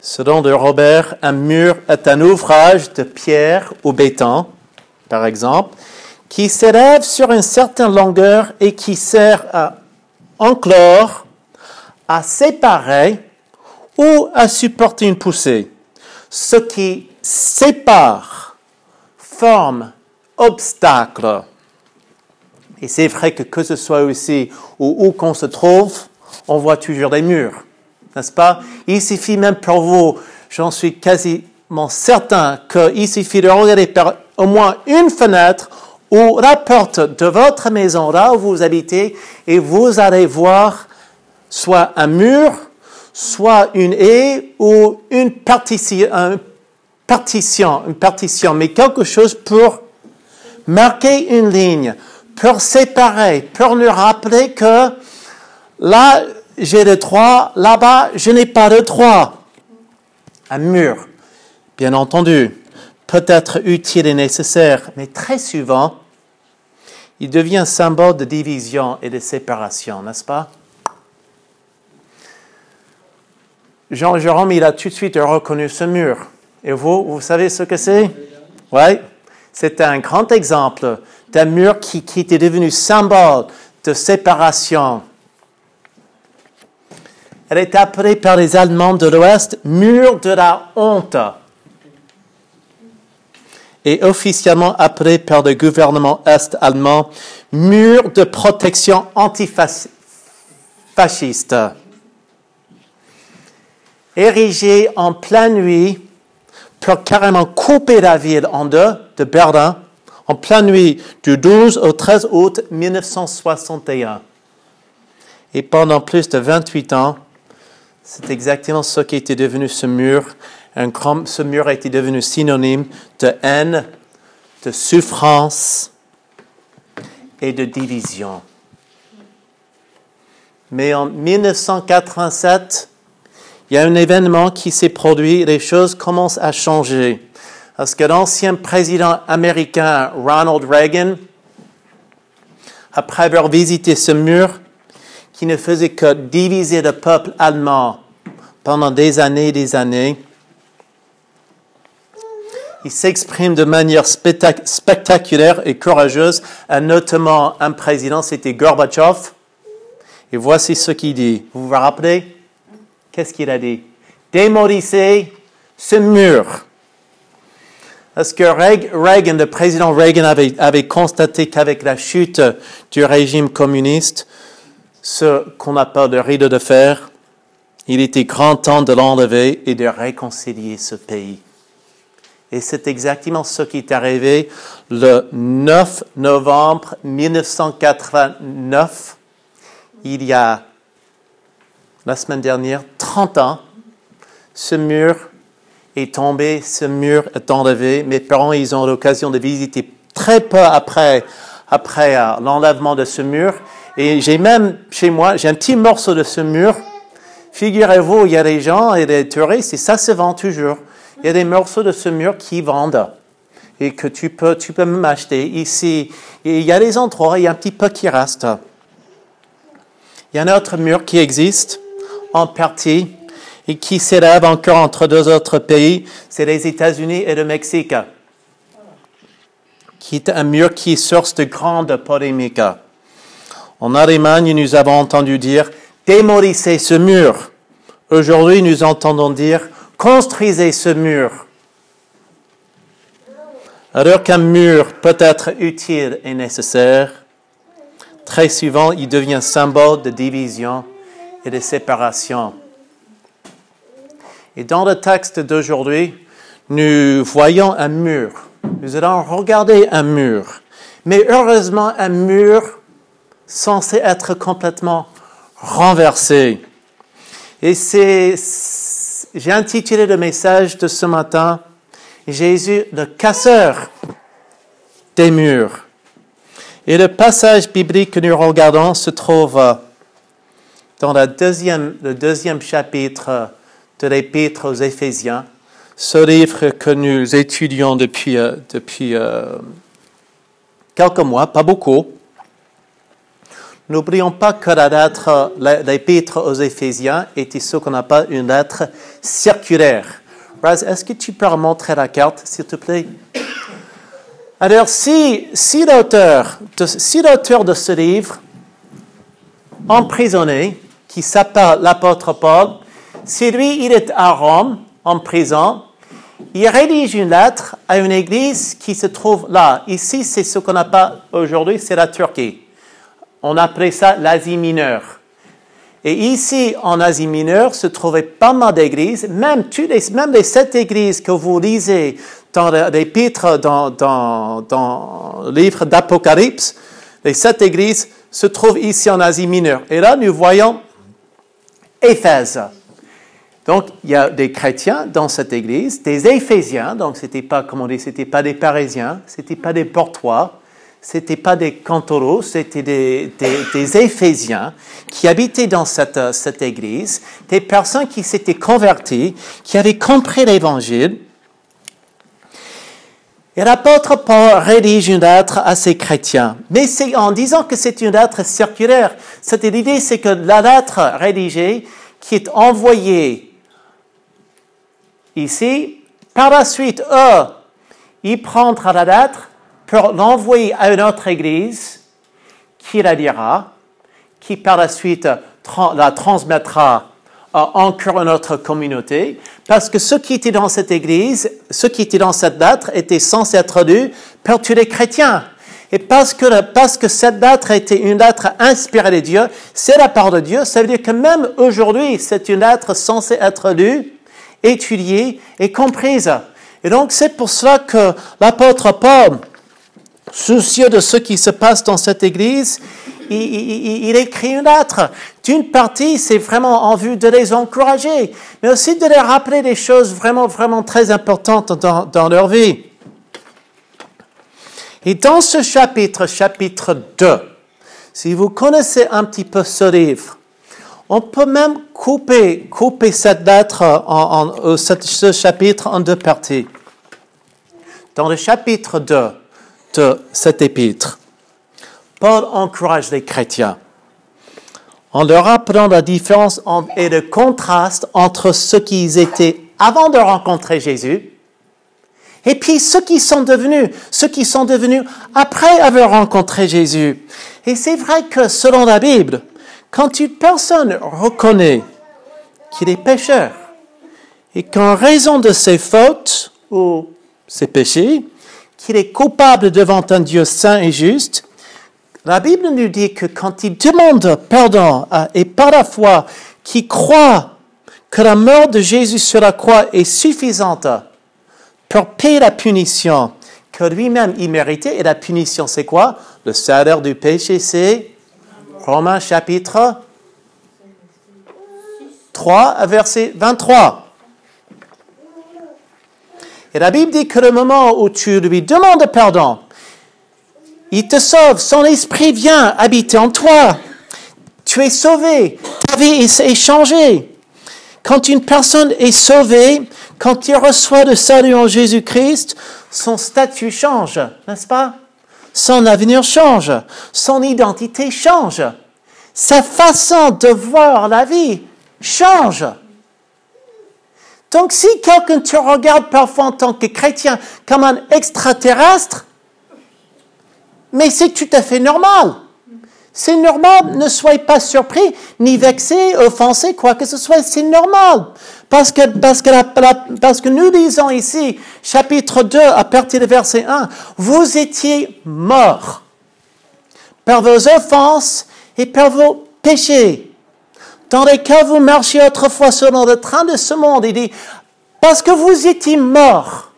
Selon de Robert, un mur est un ouvrage de pierre ou béton, par exemple, qui s'élève sur une certaine longueur et qui sert à enclore, à séparer ou à supporter une poussée. Ce qui sépare, forme, obstacle. Et c'est vrai que que ce soit ici ou où qu'on se trouve, on voit toujours des murs, n'est-ce pas? Il suffit même pour vous, j'en suis quasiment certain, qu'il suffit de regarder par au moins une fenêtre ou la porte de votre maison, là où vous habitez, et vous allez voir soit un mur, soit une haie ou une partition, partition, une partition, mais quelque chose pour marquer une ligne, pour séparer, pour nous rappeler que là, j'ai le droit, là-bas, je n'ai pas de droit. Un mur, bien entendu, peut être utile et nécessaire, mais très souvent, il devient symbole de division et de séparation, n'est-ce pas? Jean-Jérôme, il a tout de suite reconnu ce mur. Et vous, vous savez ce que c'est? Oui. C'est un grand exemple d'un mur qui, qui était devenu symbole de séparation, elle est appelée par les Allemands de l'Ouest mur de la honte et officiellement appelée par le gouvernement est-allemand mur de protection antifasciste. Érigé en pleine nuit pour carrément couper la ville en deux de Berlin en pleine nuit du 12 au 13 août 1961. Et pendant plus de 28 ans, c'est exactement ce qui était devenu ce mur. Ce mur a été devenu synonyme de haine, de souffrance et de division. Mais en 1987, il y a un événement qui s'est produit et les choses commencent à changer. Parce que l'ancien président américain Ronald Reagan, après avoir visité ce mur, qui ne faisait que diviser le peuple allemand pendant des années et des années. Il s'exprime de manière spectaculaire et courageuse, notamment un président, c'était Gorbatchev. Et voici ce qu'il dit. Vous vous rappelez? Qu'est-ce qu'il a dit? Démolissez ce mur. Parce que Reagan, le président Reagan avait, avait constaté qu'avec la chute du régime communiste, ce qu'on appelle le rideau de fer, il était grand temps de l'enlever et de réconcilier ce pays. Et c'est exactement ce qui est arrivé le 9 novembre 1989, il y a la semaine dernière, 30 ans. Ce mur est tombé, ce mur est enlevé. Mes parents, ils ont l'occasion de visiter très peu après, après euh, l'enlèvement de ce mur. Et j'ai même chez moi, j'ai un petit morceau de ce mur. Figurez-vous, il y a des gens et des touristes, et ça se vend toujours. Il y a des morceaux de ce mur qui vendent et que tu peux, tu peux même acheter ici. Et il y a des endroits, il y a un petit peu qui reste. Il y a un autre mur qui existe en partie et qui s'élève encore entre deux autres pays, c'est les États-Unis et le Mexique, qui est un mur qui source de grandes polémiques. En Allemagne, nous avons entendu dire démolissez ce mur. Aujourd'hui, nous entendons dire construisez ce mur. Alors qu'un mur peut être utile et nécessaire, très souvent il devient symbole de division et de séparation. Et dans le texte d'aujourd'hui, nous voyons un mur. Nous allons regarder un mur. Mais heureusement, un mur censé être complètement renversé. Et c'est, j'ai intitulé le message de ce matin, Jésus, le casseur des murs. Et le passage biblique que nous regardons se trouve dans la deuxième, le deuxième chapitre de l'Épître aux Éphésiens, ce livre que nous étudions depuis, euh, depuis euh, quelques mois, pas beaucoup. N'oublions pas que la lettre, l'épître aux Éphésiens était ce qu'on appelle une lettre circulaire. Raz, est-ce que tu peux montrer la carte, s'il te plaît? Alors, si, si l'auteur de, si l'auteur de ce livre, emprisonné, qui s'appelle l'apôtre Paul, si lui, il est à Rome, en prison, il rédige une lettre à une église qui se trouve là. Ici, c'est ce qu'on appelle aujourd'hui, c'est la Turquie. On appelait ça l'Asie mineure. Et ici, en Asie mineure, se trouvaient pas mal d'églises, même, les, même les sept églises que vous lisez dans l'épître, dans, dans, dans le livre d'Apocalypse, les sept églises se trouvent ici en Asie mineure. Et là, nous voyons Éphèse. Donc, il y a des chrétiens dans cette église, des Éphésiens, donc c'était pas, comment on dit, c'était pas des Parisiens, c'était pas des Portois, c'était pas des Cantoros, c'était des, des, Éphésiens qui habitaient dans cette, cette église, des personnes qui s'étaient converties, qui avaient compris l'évangile. Et l'apôtre Paul rédige une lettre à ces chrétiens. Mais c'est en disant que c'est une lettre circulaire. Cette l'idée, c'est que la lettre rédigée, qui est envoyée Ici, par la suite, eux, il prendra la lettre pour l'envoyer à une autre église qui la lira, qui par la suite la transmettra à encore une autre communauté, parce que ce qui était dans cette église, ce qui était dans cette lettre était censé être lu par tous les chrétiens. Et parce que, parce que cette lettre était une lettre inspirée de Dieu, c'est la part de Dieu, ça veut dire que même aujourd'hui, c'est une lettre censée être lue étudiée et comprise. Et donc, c'est pour cela que l'apôtre Paul, soucieux de ce qui se passe dans cette église, il, écrit une lettre. D'une partie, c'est vraiment en vue de les encourager, mais aussi de les rappeler des choses vraiment, vraiment très importantes dans, dans leur vie. Et dans ce chapitre, chapitre 2, si vous connaissez un petit peu ce livre, on peut même couper, couper cette lettre, en, euh, ce chapitre en deux parties. Dans le chapitre 2 de cet épître, Paul encourage les chrétiens en leur rappelant la différence et le contraste entre ce qu'ils étaient avant de rencontrer Jésus et puis ceux qui sont devenus, ceux qui sont devenus après avoir rencontré Jésus. Et c'est vrai que selon la Bible, quand une personne reconnaît qu'il est pécheur et qu'en raison de ses fautes ou ses péchés, qu'il est coupable devant un Dieu saint et juste, la Bible nous dit que quand il demande pardon et par la foi qu'il croit que la mort de Jésus sur la croix est suffisante pour payer la punition que lui-même il méritait, et la punition c'est quoi? Le salaire du péché c'est Romains chapitre 3, verset 23. Et la Bible dit que le moment où tu lui demandes pardon, il te sauve, son esprit vient habiter en toi. Tu es sauvé, ta vie est changée. Quand une personne est sauvée, quand il reçoit le salut en Jésus-Christ, son statut change, n'est-ce pas? son avenir change, son identité change, sa façon de voir la vie change. Donc si quelqu'un te regarde parfois en tant que chrétien comme un extraterrestre, mais c'est tout à fait normal. C'est normal, ne soyez pas surpris, ni vexés, offensés, quoi que ce soit, c'est normal. Parce que, parce, que parce que nous disons ici, chapitre 2, à partir du verset 1, vous étiez morts par vos offenses et par vos péchés, dans lesquels vous marchiez autrefois selon le train de ce monde. Il dit, parce que vous étiez morts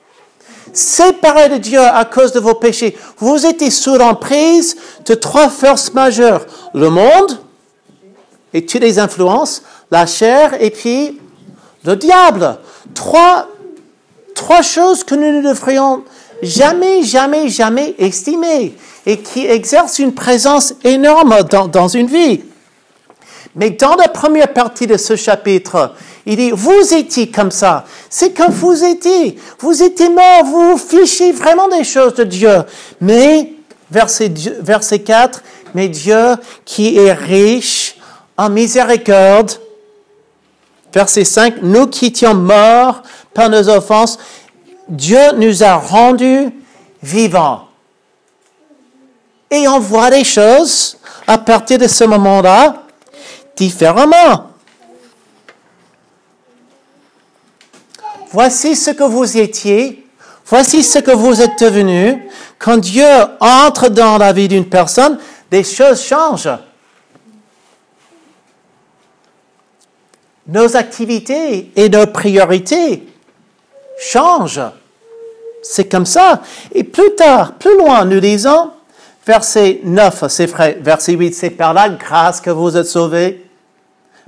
séparés de Dieu à cause de vos péchés. Vous étiez sous l'emprise de trois forces majeures. Le monde et toutes les influences, la chair et puis le diable. Trois, trois choses que nous ne devrions jamais, jamais, jamais estimer et qui exercent une présence énorme dans, dans une vie. Mais dans la première partie de ce chapitre, il dit, vous étiez comme ça. C'est comme vous étiez. Vous étiez mort, vous vous fichez vraiment des choses de Dieu. Mais, verset, verset 4, mais Dieu qui est riche en miséricorde. Verset 5, nous qui étions morts par nos offenses, Dieu nous a rendus vivants. Et on voit les choses à partir de ce moment-là différemment. Voici ce que vous étiez, voici ce que vous êtes devenus. Quand Dieu entre dans la vie d'une personne, des choses changent. Nos activités et nos priorités changent. C'est comme ça. Et plus tard, plus loin, nous disons, verset 9, c'est vrai, verset 8, c'est par la grâce que vous êtes sauvés,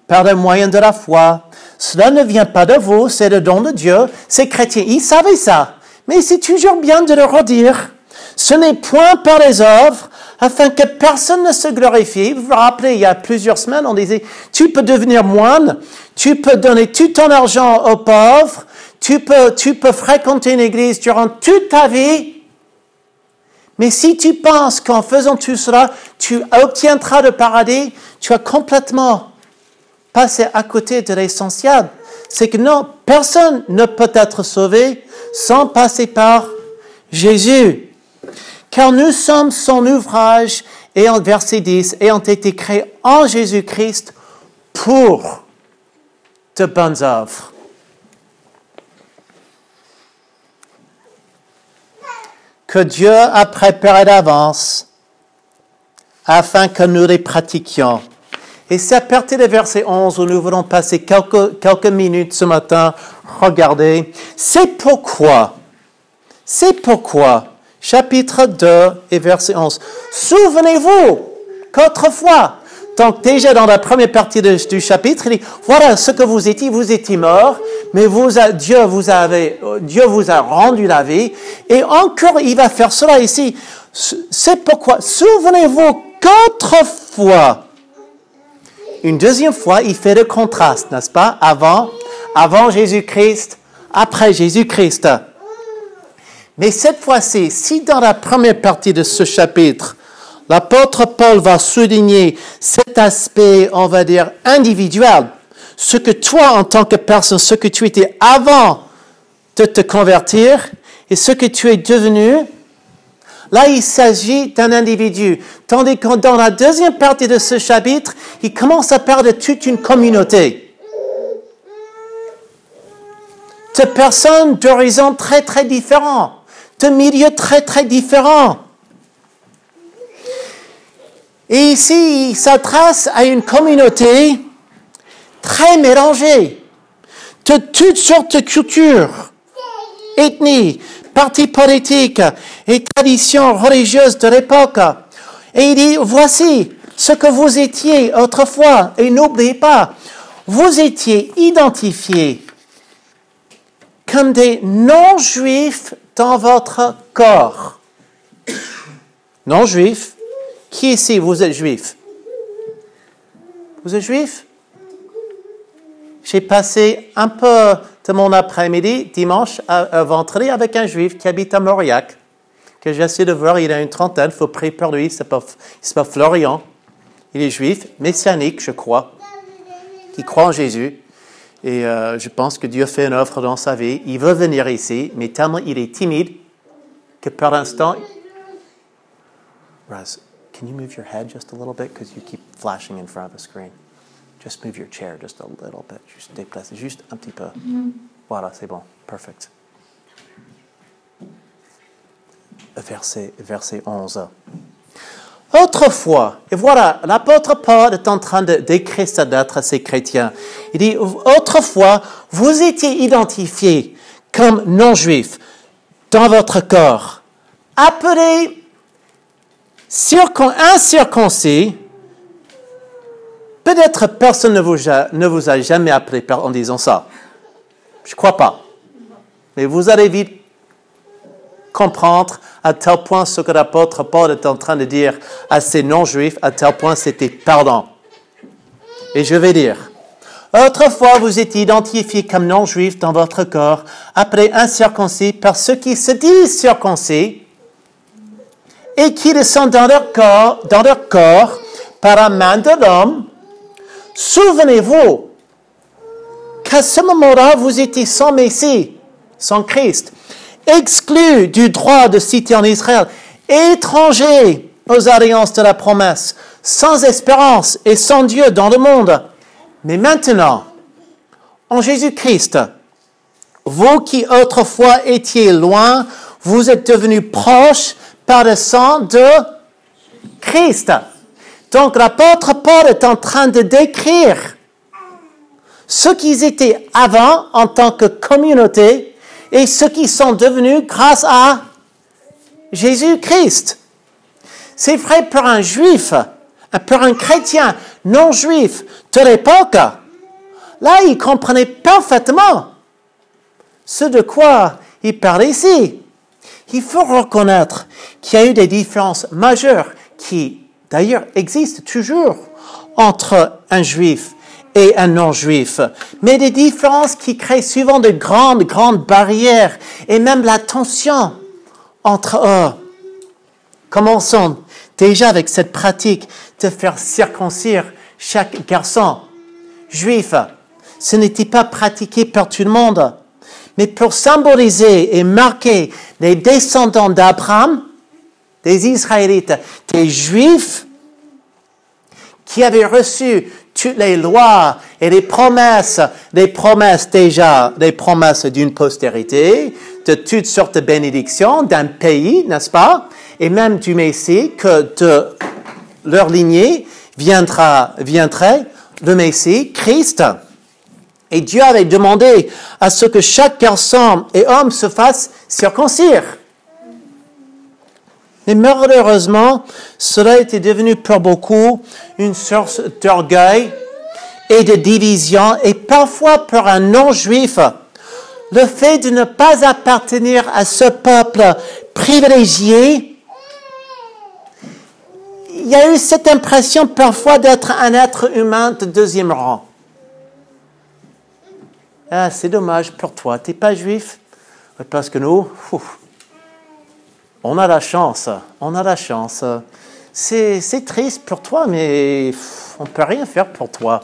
par le moyen de la foi. Cela ne vient pas de vous, c'est le don de Dieu. Ces chrétiens, ils savaient ça. Mais c'est toujours bien de le redire. Ce n'est point par les œuvres, afin que personne ne se glorifie. Vous vous rappelez, il y a plusieurs semaines, on disait, tu peux devenir moine, tu peux donner tout ton argent aux pauvres, tu peux, tu peux fréquenter une église durant toute ta vie, mais si tu penses qu'en faisant tout cela, tu obtiendras le paradis, tu as complètement passé à côté de l'essentiel. C'est que non, personne ne peut être sauvé sans passer par Jésus. Car nous sommes son ouvrage, et en verset 10, ayant été créés en Jésus-Christ pour de bonnes œuvres. Que Dieu a préparé d'avance afin que nous les pratiquions. Et c'est à partir du verset 11 où nous voulons passer quelques, quelques minutes ce matin. Regardez, c'est pourquoi, c'est pourquoi, chapitre 2 et verset 11, souvenez-vous qu'autrefois, donc déjà dans la première partie du chapitre, il dit, voilà ce que vous étiez, vous étiez mort, mais Dieu vous a rendu la vie, et encore il va faire cela ici. C'est pourquoi, souvenez-vous qu'autrefois, une deuxième fois, il fait le contraste, n'est-ce pas, avant, avant Jésus-Christ, après Jésus-Christ. Mais cette fois-ci, si dans la première partie de ce chapitre, L'apôtre Paul va souligner cet aspect, on va dire, individuel. Ce que toi, en tant que personne, ce que tu étais avant de te convertir et ce que tu es devenu, là, il s'agit d'un individu. Tandis que dans la deuxième partie de ce chapitre, il commence à parler de toute une communauté. De personnes d'horizons très, très différents, de milieux très, très différents. Et ici, il s'adresse à une communauté très mélangée, de toutes sortes de cultures, ethnies, partis politiques et traditions religieuses de l'époque. Et il dit, voici ce que vous étiez autrefois, et n'oubliez pas, vous étiez identifiés comme des non-juifs dans votre corps. Non-juifs qui ici, vous êtes juif? Vous êtes juif? J'ai passé un peu de mon après-midi, dimanche à, vendredi, avec un juif qui habite à Mauriac, que j'essaie de voir, il a une trentaine, il faut prier pour lui, il s'appelle Florian. Il est juif, messianique, je crois, qui croit en Jésus. Et euh, je pense que Dieu fait une offre dans sa vie. Il veut venir ici, mais tellement il est timide que par l'instant, can you move your head just a little bit? Because you keep flashing in front of the screen? Just move your chair just a little bit. Juste déplacer juste un petit peu. Voilà, c'est bon. Perfect. Verset, verset 11. Autrefois, et voilà, l'apôtre Paul est en train de décrire ça d'être à ces chrétiens. Il dit, autrefois, vous étiez identifiés comme non-juifs dans votre corps, appelés incirconcis, peut-être personne ne vous, a, jamais appelé en disant ça. Je ne crois pas. Mais vous allez vite comprendre à tel point ce que l'apôtre Paul est en train de dire à ces non-juifs, à tel point c'était pardon. Et je vais dire, autrefois vous étiez identifiés comme non-juifs dans votre corps, appelés incirconcis par ceux qui se disent circoncis, et qui descend dans leur corps, dans leur corps par la main de l'homme, souvenez-vous qu'à ce moment-là, vous étiez sans Messie, sans Christ, exclus du droit de citer en Israël, étrangers aux alliances de la promesse, sans espérance et sans Dieu dans le monde. Mais maintenant, en Jésus-Christ, vous qui autrefois étiez loin, vous êtes devenus proches par le sang de Christ. Donc l'apôtre Paul est en train de décrire ce qu'ils étaient avant en tant que communauté et ce qu'ils sont devenus grâce à Jésus-Christ. C'est vrai pour un juif, pour un chrétien non juif de l'époque. Là, il comprenait parfaitement ce de quoi il parle ici. Il faut reconnaître qu'il y a eu des différences majeures qui, d'ailleurs, existent toujours entre un juif et un non-juif, mais des différences qui créent souvent de grandes, grandes barrières et même la tension entre eux. Commençons déjà avec cette pratique de faire circoncire chaque garçon juif. Ce n'était pas pratiqué par tout le monde mais pour symboliser et marquer les descendants d'Abraham, des Israélites, des Juifs, qui avaient reçu toutes les lois et les promesses, les promesses déjà, les promesses d'une postérité, de toutes sortes de bénédictions d'un pays, n'est-ce pas? Et même du Messie, que de leur lignée viendra, viendrait le Messie, Christ. Et Dieu avait demandé à ce que chaque garçon et homme se fasse circoncire. Mais malheureusement, cela était devenu pour beaucoup une source d'orgueil et de division, et parfois pour un non-juif, le fait de ne pas appartenir à ce peuple privilégié, il y a eu cette impression parfois d'être un être humain de deuxième rang. Ah, c'est dommage pour toi, tu n'es pas juif? Parce que nous, on a la chance, on a la chance. C'est triste pour toi, mais on ne peut rien faire pour toi.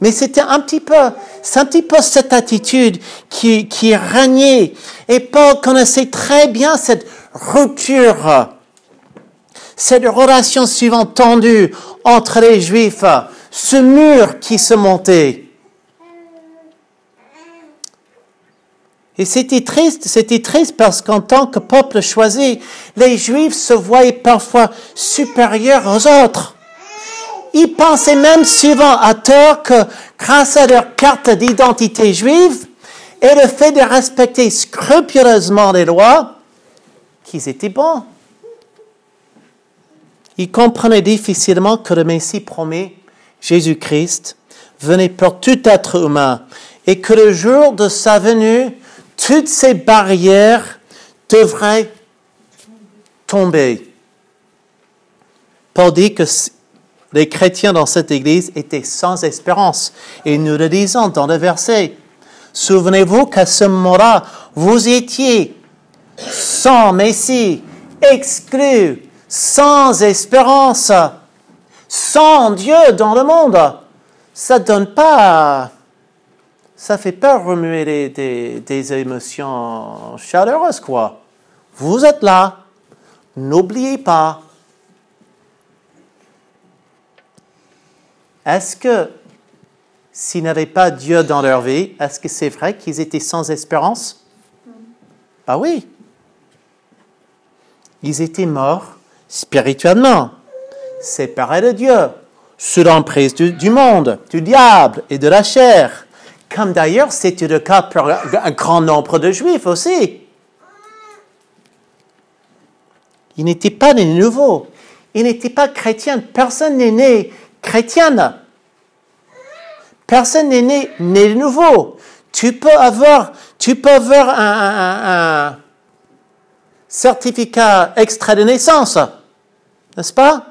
Mais c'était un petit peu, c'est un petit peu cette attitude qui, qui régnait. Et Paul connaissait très bien cette rupture, cette relation suivant tendue entre les Juifs, ce mur qui se montait. Et c'était triste, c'était triste parce qu'en tant que peuple choisi, les Juifs se voyaient parfois supérieurs aux autres. Ils pensaient même souvent à tort que grâce à leur carte d'identité juive et le fait de respecter scrupuleusement les lois, qu'ils étaient bons. Ils comprenaient difficilement que le Messie promis, Jésus-Christ, venait pour tout être humain et que le jour de sa venue, toutes ces barrières devraient tomber. Paul dit que les chrétiens dans cette église étaient sans espérance. Et nous le disons dans le verset. Souvenez-vous qu'à ce moment-là, vous étiez sans Messie, exclus, sans espérance, sans Dieu dans le monde. Ça ne donne pas ça fait pas remuer des, émotions chaleureuses, quoi. Vous êtes là. N'oubliez pas. Est-ce que s'ils n'avaient pas Dieu dans leur vie, est-ce que c'est vrai qu'ils étaient sans espérance? Ah oui. Ils étaient morts spirituellement, séparés de Dieu, sous l'emprise du monde, du diable et de la chair comme d'ailleurs c'était le cas pour un grand nombre de juifs aussi. Ils n'étaient pas des nouveaux. Ils n'étaient pas chrétiens. Personne n'est né chrétienne. Personne n'est né, né nouveau. Tu peux avoir, tu peux avoir un, un certificat extrait de naissance, n'est-ce pas?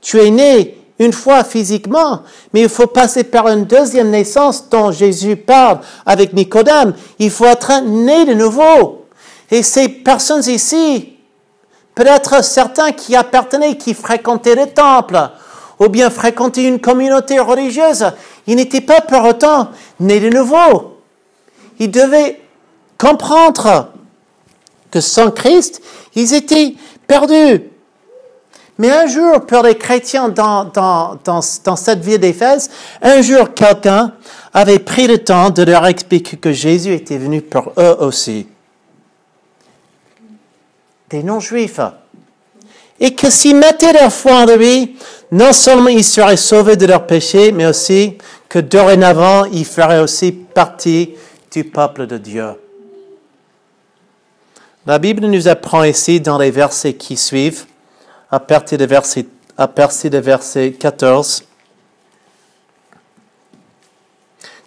Tu es né une fois physiquement, mais il faut passer par une deuxième naissance dont Jésus parle avec Nicodème. Il faut être né de nouveau. Et ces personnes ici, peut-être certains qui appartenaient, qui fréquentaient le temple, ou bien fréquentaient une communauté religieuse. Ils n'étaient pas pour autant nés de nouveau. Ils devaient comprendre que sans Christ, ils étaient perdus. Mais un jour, pour les chrétiens dans, cette ville d'Éphèse, un jour, quelqu'un avait pris le temps de leur expliquer que Jésus était venu pour eux aussi. Des non-juifs. Et que s'ils mettaient leur foi en lui, non seulement ils seraient sauvés de leurs péchés, mais aussi que dorénavant, ils feraient aussi partie du peuple de Dieu. La Bible nous apprend ici dans les versets qui suivent à partir de verset, à partir de verset 14,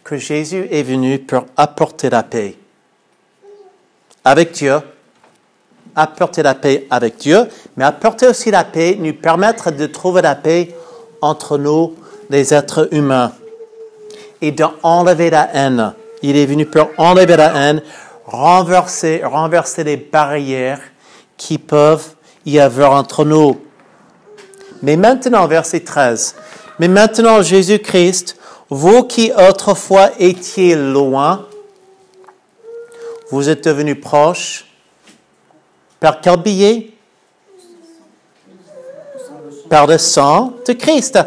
que Jésus est venu pour apporter la paix avec Dieu, apporter la paix avec Dieu, mais apporter aussi la paix, nous permettre de trouver la paix entre nous, les êtres humains, et d'enlever la haine. Il est venu pour enlever la haine, renverser, renverser les barrières qui peuvent y avoir entre nous. Mais maintenant, verset 13, mais maintenant Jésus-Christ, vous qui autrefois étiez loin, vous êtes devenus proches. Par quel billet Par le sang de Christ.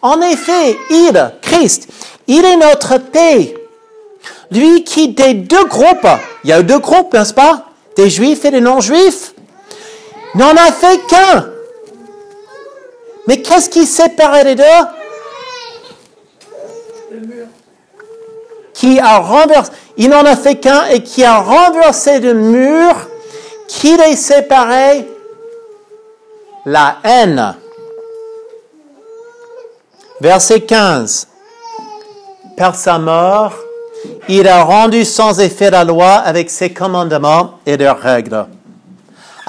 En effet, il, Christ, il est notre paix. Lui qui des deux groupes, il y a deux groupes, n'est-ce pas? Des juifs et des non-juifs n'en a fait qu'un. Mais qu'est-ce qui séparait les deux Qui a renversé, il n'en a fait qu'un et qui a renversé le mur qui les séparait, la haine. Verset 15. Par sa mort, il a rendu sans effet la loi avec ses commandements et leurs règles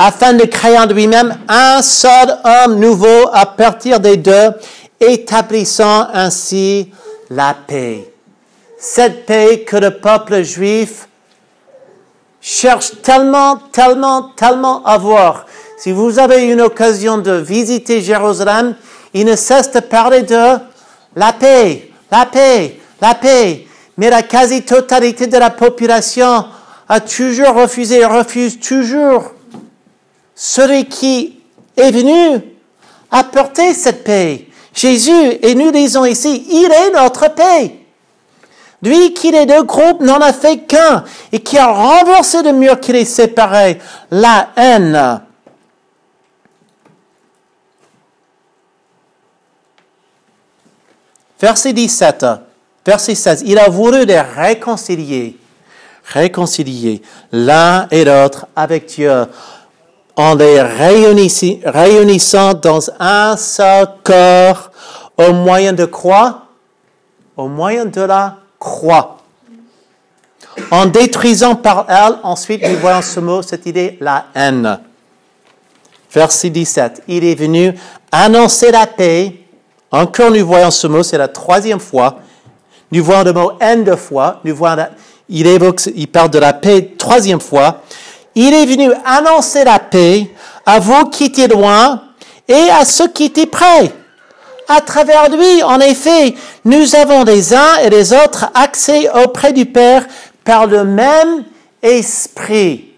afin de créer en lui-même un seul homme nouveau à partir des deux, établissant ainsi la paix. Cette paix que le peuple juif cherche tellement, tellement, tellement à voir. Si vous avez une occasion de visiter Jérusalem, il ne cesse de parler de la paix, la paix, la paix. Mais la quasi-totalité de la population a toujours refusé, refuse toujours celui qui est venu apporter cette paix. Jésus, et nous disons ici, il est notre paix. Lui qui les deux groupes n'en a fait qu'un et qui a renversé le mur qui les séparait, la haine. Verset 17, verset 16, il a voulu les réconcilier, réconcilier l'un et l'autre avec Dieu en les réunissant dans un seul corps au moyen de croix, au moyen de la croix. En détruisant par elle, ensuite nous voyons ce mot, cette idée, la haine. Verset 17. Il est venu annoncer la paix. Encore nous voyons ce mot, c'est la troisième fois. Nous voyons le mot haine deux fois. Nous voyons il évoque, il parle de la paix troisième fois. Il est venu annoncer la paix à vous qui étiez loin et à ceux qui étaient près. À travers lui, en effet, nous avons les uns et les autres accès auprès du Père par le même esprit.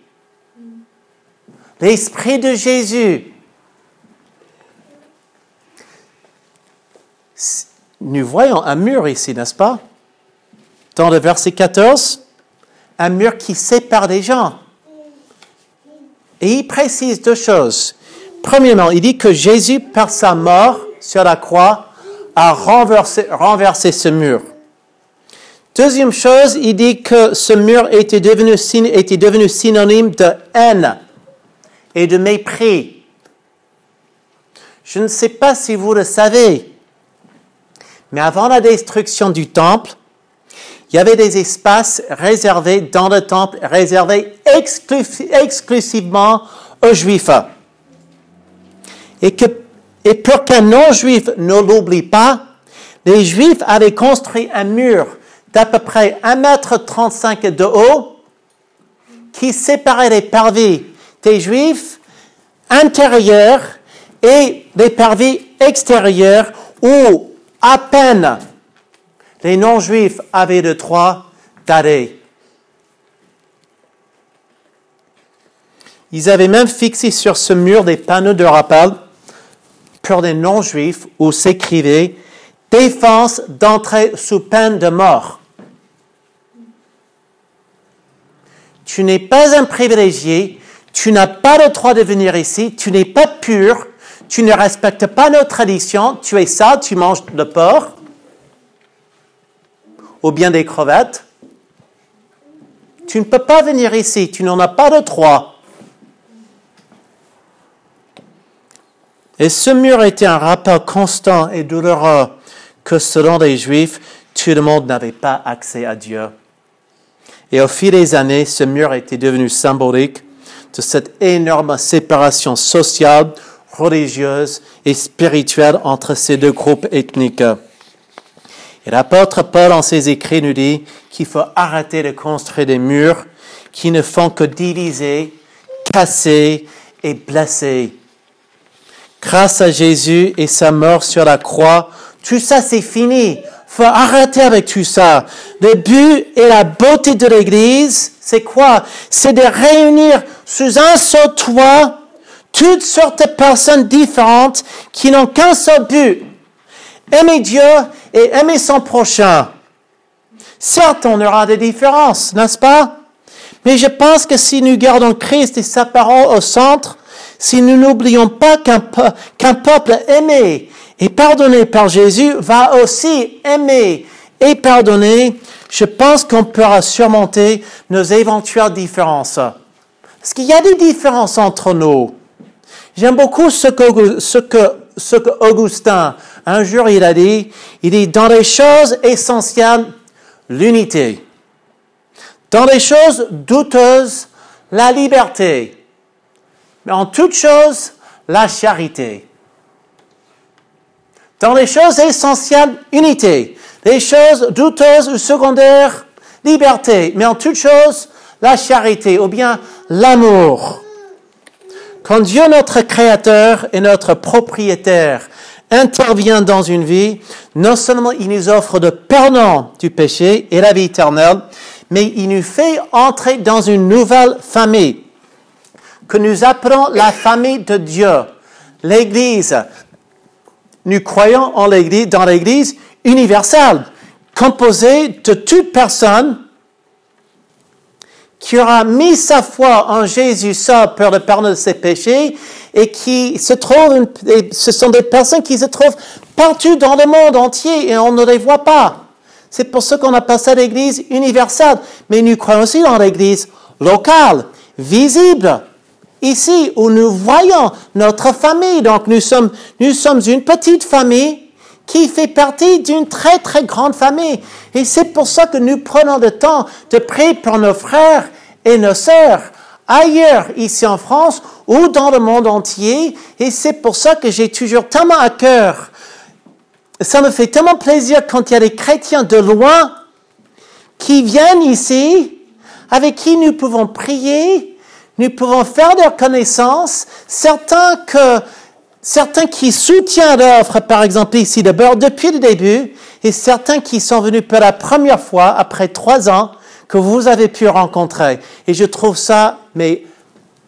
L'esprit de Jésus. Nous voyons un mur ici, n'est-ce pas? Dans le verset 14, un mur qui sépare les gens. Et il précise deux choses. Premièrement, il dit que Jésus, par sa mort sur la croix, a renversé, ce mur. Deuxième chose, il dit que ce mur était devenu, synonyme de haine et de mépris. Je ne sais pas si vous le savez, mais avant la destruction du temple, il y avait des espaces réservés dans le temple, réservés exclusivement aux Juifs. Et, que, et pour qu'un non-juif ne l'oublie pas, les Juifs avaient construit un mur d'à peu près 1,35 m de haut qui séparait les parvis des Juifs intérieurs et des parvis extérieurs où à peine les non-juifs avaient le droit d'aller. Ils avaient même fixé sur ce mur des panneaux de rappel pour les non-juifs où s'écrivait défense d'entrée sous peine de mort. Tu n'es pas un privilégié, tu n'as pas le droit de venir ici, tu n'es pas pur, tu ne respectes pas nos traditions, tu es ça, tu manges le porc, ou bien des crevettes. Tu ne peux pas venir ici, tu n'en as pas le droit. Et ce mur était un rappel constant et douloureux que selon les Juifs, tout le monde n'avait pas accès à Dieu. Et au fil des années, ce mur était devenu symbolique de cette énorme séparation sociale, religieuse et spirituelle entre ces deux groupes ethniques. Et l'apôtre Paul, en ses écrits, nous dit qu'il faut arrêter de construire des murs qui ne font que diviser, casser et blesser. Grâce à Jésus et sa mort sur la croix, tout ça c'est fini. Faut arrêter avec tout ça. Le but et la beauté de l'Église, c'est quoi? C'est de réunir sous un seul toit toutes sortes de personnes différentes qui n'ont qu'un seul but. Aimer Dieu et aimer son prochain. Certes, on aura des différences, n'est-ce pas? Mais je pense que si nous gardons Christ et sa parole au centre, si nous n'oublions pas qu'un peuple aimé et pardonné par Jésus va aussi aimer et pardonner, je pense qu'on pourra surmonter nos éventuelles différences. Parce qu'il y a des différences entre nous. J'aime beaucoup ce que, ce que, ce que Augustin, un jour, il a dit, il dit, dans les choses essentielles, l'unité. Dans les choses douteuses, la liberté. Mais en toutes choses, la charité. Dans les choses essentielles, unité. Les choses douteuses ou secondaires, liberté. Mais en toutes choses, la charité ou bien l'amour. Quand Dieu, notre Créateur et notre propriétaire, intervient dans une vie, non seulement il nous offre de pardon du péché et la vie éternelle, mais il nous fait entrer dans une nouvelle famille que nous appelons la famille de Dieu, l'Église. Nous croyons en l'Église, dans l'Église universelle, composée de toute personne qui aura mis sa foi en Jésus seul pour le pardon de ses péchés et qui se trouvent, ce sont des personnes qui se trouvent partout dans le monde entier et on ne les voit pas. C'est pour ça qu'on appelle ça l'Église universelle. Mais nous croyons aussi dans l'Église locale, visible, ici où nous voyons notre famille. Donc nous sommes, nous sommes une petite famille qui fait partie d'une très très grande famille. Et c'est pour ça que nous prenons le temps de prier pour nos frères et nos sœurs ailleurs, ici en France ou dans le monde entier. Et c'est pour ça que j'ai toujours tellement à cœur. Ça me fait tellement plaisir quand il y a des chrétiens de loin qui viennent ici, avec qui nous pouvons prier, nous pouvons faire leur connaissance, certains que, certains qui soutiennent l'offre, par exemple ici de depuis le début, et certains qui sont venus pour la première fois après trois ans que vous avez pu rencontrer. Et je trouve ça,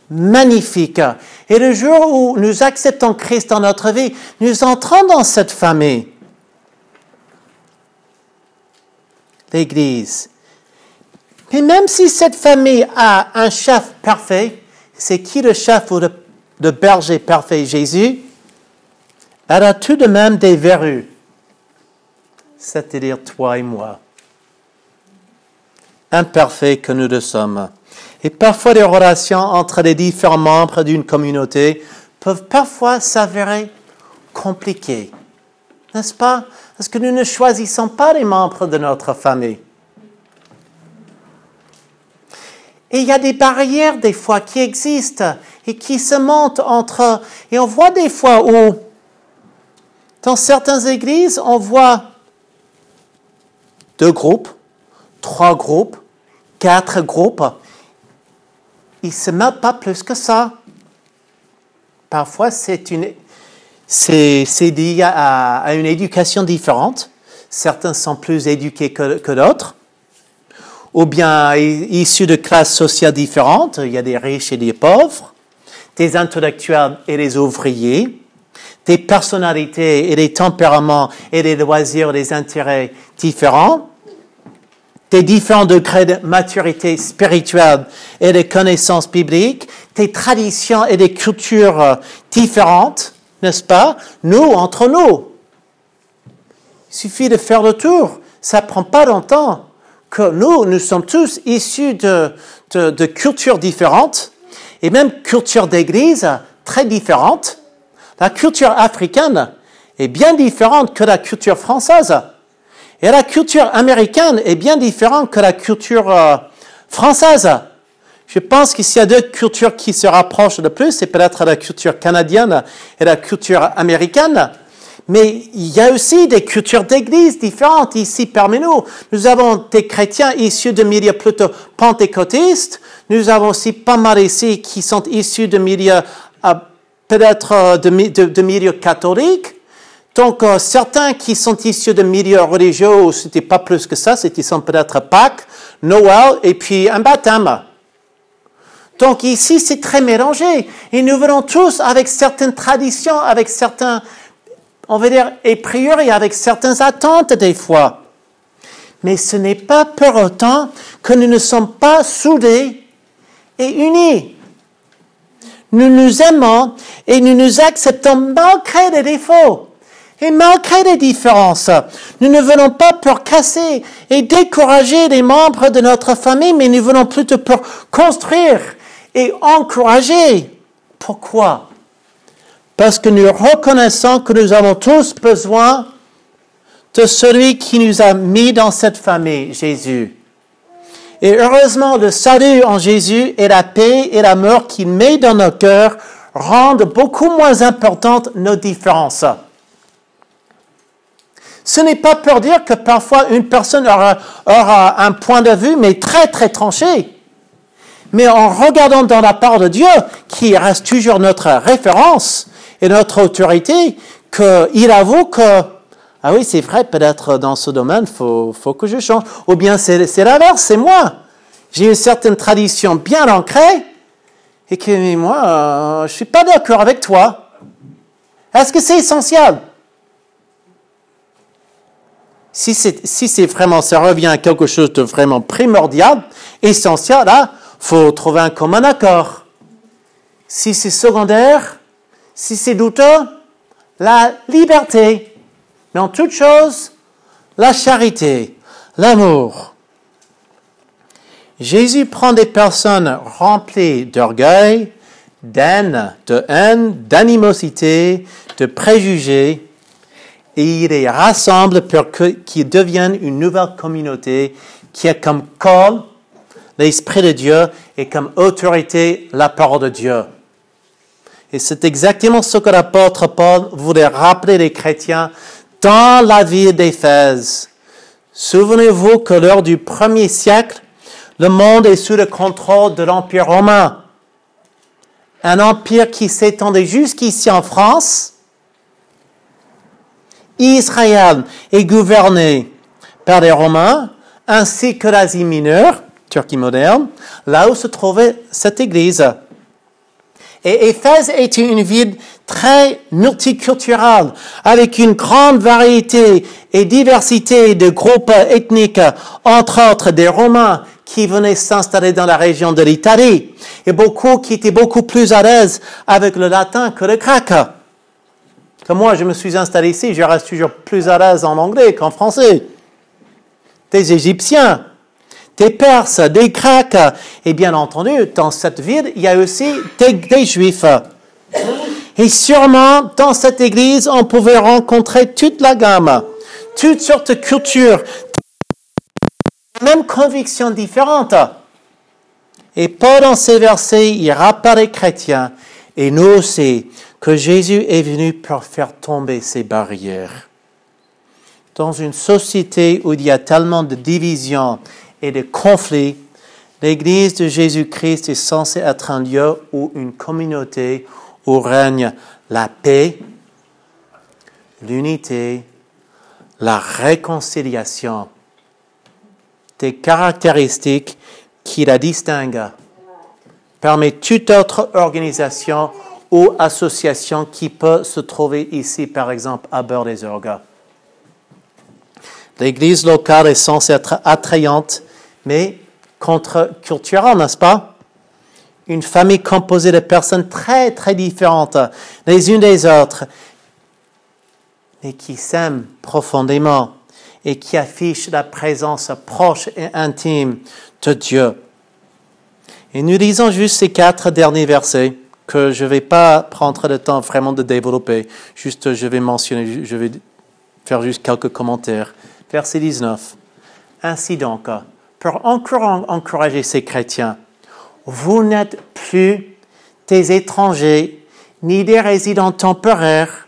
magnifique. Et le jour où nous acceptons Christ dans notre vie, nous entrons dans cette famille. L'Église. Mais même si cette famille a un chef parfait, c'est qui le chef ou le, berger parfait? Jésus Elle a tout de même des verrues, c'est-à-dire toi et moi, imparfaits que nous le sommes. Et parfois les relations entre les différents membres d'une communauté peuvent parfois s'avérer compliquées, n'est-ce pas? Parce que nous ne choisissons pas les membres de notre famille. Et il y a des barrières des fois qui existent et qui se montent entre... Et on voit des fois où, dans certaines églises, on voit deux groupes, trois groupes, quatre groupes. Ils ne se mettent pas plus que ça. parfois c'est une, c'est, lié à, à, une éducation différente. Certains sont plus éduqués que, que d'autres, ou bien issus de classes sociales différentes. Il y a des riches et des pauvres, des intellectuels et des ouvriers, des personnalités et des tempéraments et des loisirs des intérêts différents des différents degrés de maturité spirituelle et de connaissances bibliques, des traditions et des cultures différentes, n'est-ce pas? Nous, entre nous. Il suffit de faire le tour. Ça prend pas longtemps que nous, nous sommes tous issus de, de cultures différentes et même cultures d'église très différentes. La culture africaine est bien différente que la culture française. Et la culture américaine est bien différente que la culture euh, française. Je pense que s'il y a deux cultures qui se rapprochent le plus, c'est peut-être la culture canadienne et la culture américaine. Mais il y a aussi des cultures d'église différentes ici parmi nous. Nous avons des chrétiens issus de milieux plutôt pentecôtistes. Nous avons aussi pas mal ici qui sont issus de milieux euh, peut-être euh, de, de, de milieux catholiques. Donc, euh, certains qui sont issus de milieux religieux, c'était pas plus que ça, c'était peut-être Pâques, Noël et puis un baptême. Donc ici, c'est très mélangé. Et nous venons tous avec certaines traditions, avec certains, on va dire, a priori, avec certaines attentes des fois. Mais ce n'est pas pour autant que nous ne sommes pas soudés et unis. Nous nous aimons et nous nous acceptons malgré les défauts. Et malgré les différences, nous ne venons pas pour casser et décourager les membres de notre famille, mais nous venons plutôt pour construire et encourager. Pourquoi? Parce que nous reconnaissons que nous avons tous besoin de celui qui nous a mis dans cette famille, Jésus. Et heureusement, le salut en Jésus et la paix et l'amour qu'il met dans nos cœurs rendent beaucoup moins importantes nos différences. Ce n'est pas pour dire que parfois une personne aura, un point de vue, mais très, très tranché. Mais en regardant dans la part de Dieu, qui reste toujours notre référence et notre autorité, qu'il avoue que, ah oui, c'est vrai, peut-être dans ce domaine, faut, faut que je change. Ou bien c'est l'inverse, c'est moi. J'ai une certaine tradition bien ancrée, et que moi, euh, je suis pas d'accord avec toi. Est-ce que c'est essentiel? si c'est si vraiment, ça revient à quelque chose de vraiment primordial, essentiel, là, faut trouver un commun accord. Si c'est secondaire, si c'est douteux, la liberté. Mais en toute chose, la charité, l'amour. Jésus prend des personnes remplies d'orgueil, d'haine, de haine, d'animosité, de préjugés, et il les rassemble pour qu'ils deviennent une nouvelle communauté qui a comme col l'Esprit de Dieu et comme autorité la parole de Dieu. Et c'est exactement ce que l'apôtre Paul voulait rappeler les chrétiens dans la ville d'Éphèse. Souvenez-vous que lors du premier siècle, le monde est sous le contrôle de l'Empire romain. Un empire qui s'étendait jusqu'ici en France, Israël est gouverné par les Romains ainsi que l'Asie mineure, Turquie moderne, là où se trouvait cette église. Et Éphèse était une ville très multiculturelle, avec une grande variété et diversité de groupes ethniques, entre autres des Romains qui venaient s'installer dans la région de l'Italie, et beaucoup qui étaient beaucoup plus à l'aise avec le latin que le grec. Comme moi, je me suis installé ici, je reste toujours plus à l'aise en anglais qu'en français. Des Égyptiens, des Perses, des Grecs, et bien entendu, dans cette ville, il y a aussi des, Juifs. Et sûrement, dans cette église, on pouvait rencontrer toute la gamme, toutes sortes de cultures, même convictions différentes. Et pendant ces versets, il rappelle les chrétiens, et nous aussi, que Jésus est venu pour faire tomber ces barrières. Dans une société où il y a tellement de divisions et de conflits, l'Église de Jésus-Christ est censée être un lieu où une communauté où règne la paix, l'unité, la réconciliation, des caractéristiques qui la distinguent parmi toute autre organisation ou association qui peut se trouver ici, par exemple, à orgas. L'église locale est censée être attrayante, mais contre-culturelle, n'est-ce pas? Une famille composée de personnes très, très différentes les unes des autres, mais qui s'aiment profondément et qui affichent la présence proche et intime de Dieu. Et nous lisons juste ces quatre derniers versets que je ne vais pas prendre le temps vraiment de développer. Juste, je vais mentionner, je vais faire juste quelques commentaires. Verset 19. Ainsi donc, pour encore encourager ces chrétiens, vous n'êtes plus des étrangers ni des résidents temporaires.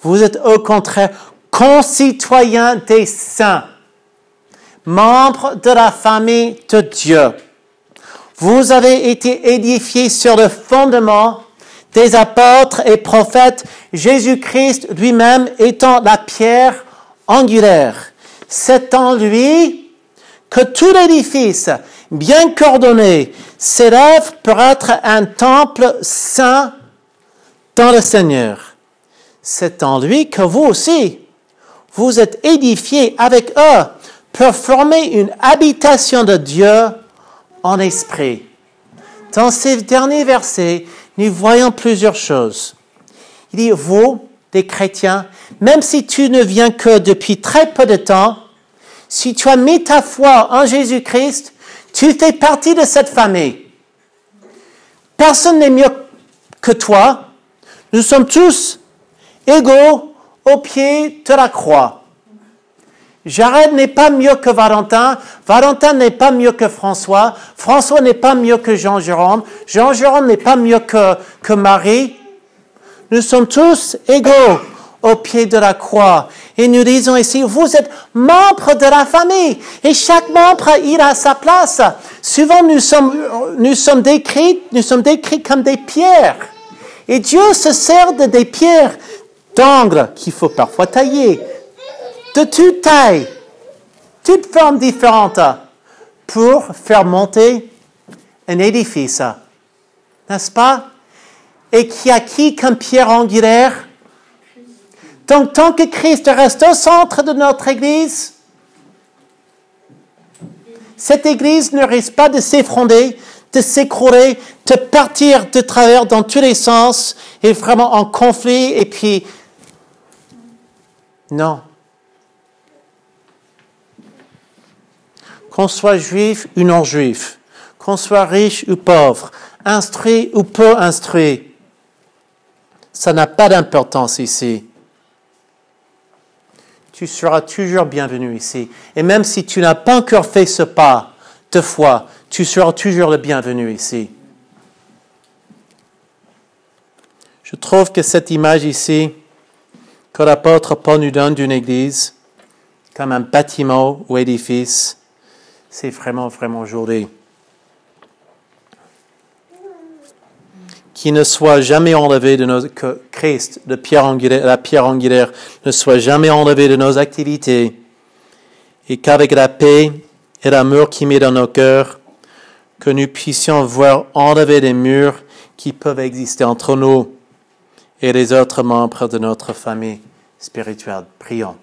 Vous êtes au contraire concitoyens des saints, membres de la famille de Dieu. Vous avez été édifiés sur le fondement des apôtres et prophètes, Jésus-Christ lui-même étant la pierre angulaire. C'est en lui que tout l'édifice, bien coordonné, s'élève pour être un temple saint dans le Seigneur. C'est en lui que vous aussi, vous êtes édifiés avec eux pour former une habitation de Dieu en esprit. Dans ces derniers versets, nous voyons plusieurs choses. Il dit, vous, des chrétiens, même si tu ne viens que depuis très peu de temps, si tu as mis ta foi en Jésus-Christ, tu fais partie de cette famille. Personne n'est mieux que toi. Nous sommes tous égaux au pied de la croix. Jared n'est pas mieux que Valentin, Valentin n'est pas mieux que François, François n'est pas mieux que Jean-Jérôme, Jean-Jérôme n'est pas mieux que, que Marie. Nous sommes tous égaux au pied de la croix. Et nous disons ici, vous êtes membres de la famille. Et chaque membre, il a sa place. Souvent, nous sommes, nous sommes décrits, nous sommes décrits comme des pierres. Et Dieu se sert de des pierres d'angle qu'il faut parfois tailler, de toute taille, toutes formes différentes, pour faire monter un édifice. N'est-ce pas? Et qui a qui comme pierre angulaire? Donc, tant que Christ reste au centre de notre Église, cette Église ne risque pas de s'effondrer, de s'écrouler, de partir de travers dans tous les sens et vraiment en conflit et puis non. Qu'on soit juif ou non juif, qu'on soit riche ou pauvre, instruit ou peu instruit, ça n'a pas d'importance ici. Tu seras toujours bienvenu ici. Et même si tu n'as pas encore fait ce pas de foi, tu seras toujours le bienvenu ici. Je trouve que cette image ici, que l'apôtre Paul nous donne d'une église, comme un bâtiment ou édifice, c'est vraiment, vraiment joli. Qui ne soit jamais enlevé de nos, que Christ, de pierre angulaire, la pierre angulaire, ne soit jamais enlevé de nos activités et qu'avec la paix et l'amour qui met dans nos cœurs, que nous puissions voir enlever les murs qui peuvent exister entre nous et les autres membres de notre famille spirituelle. Prions.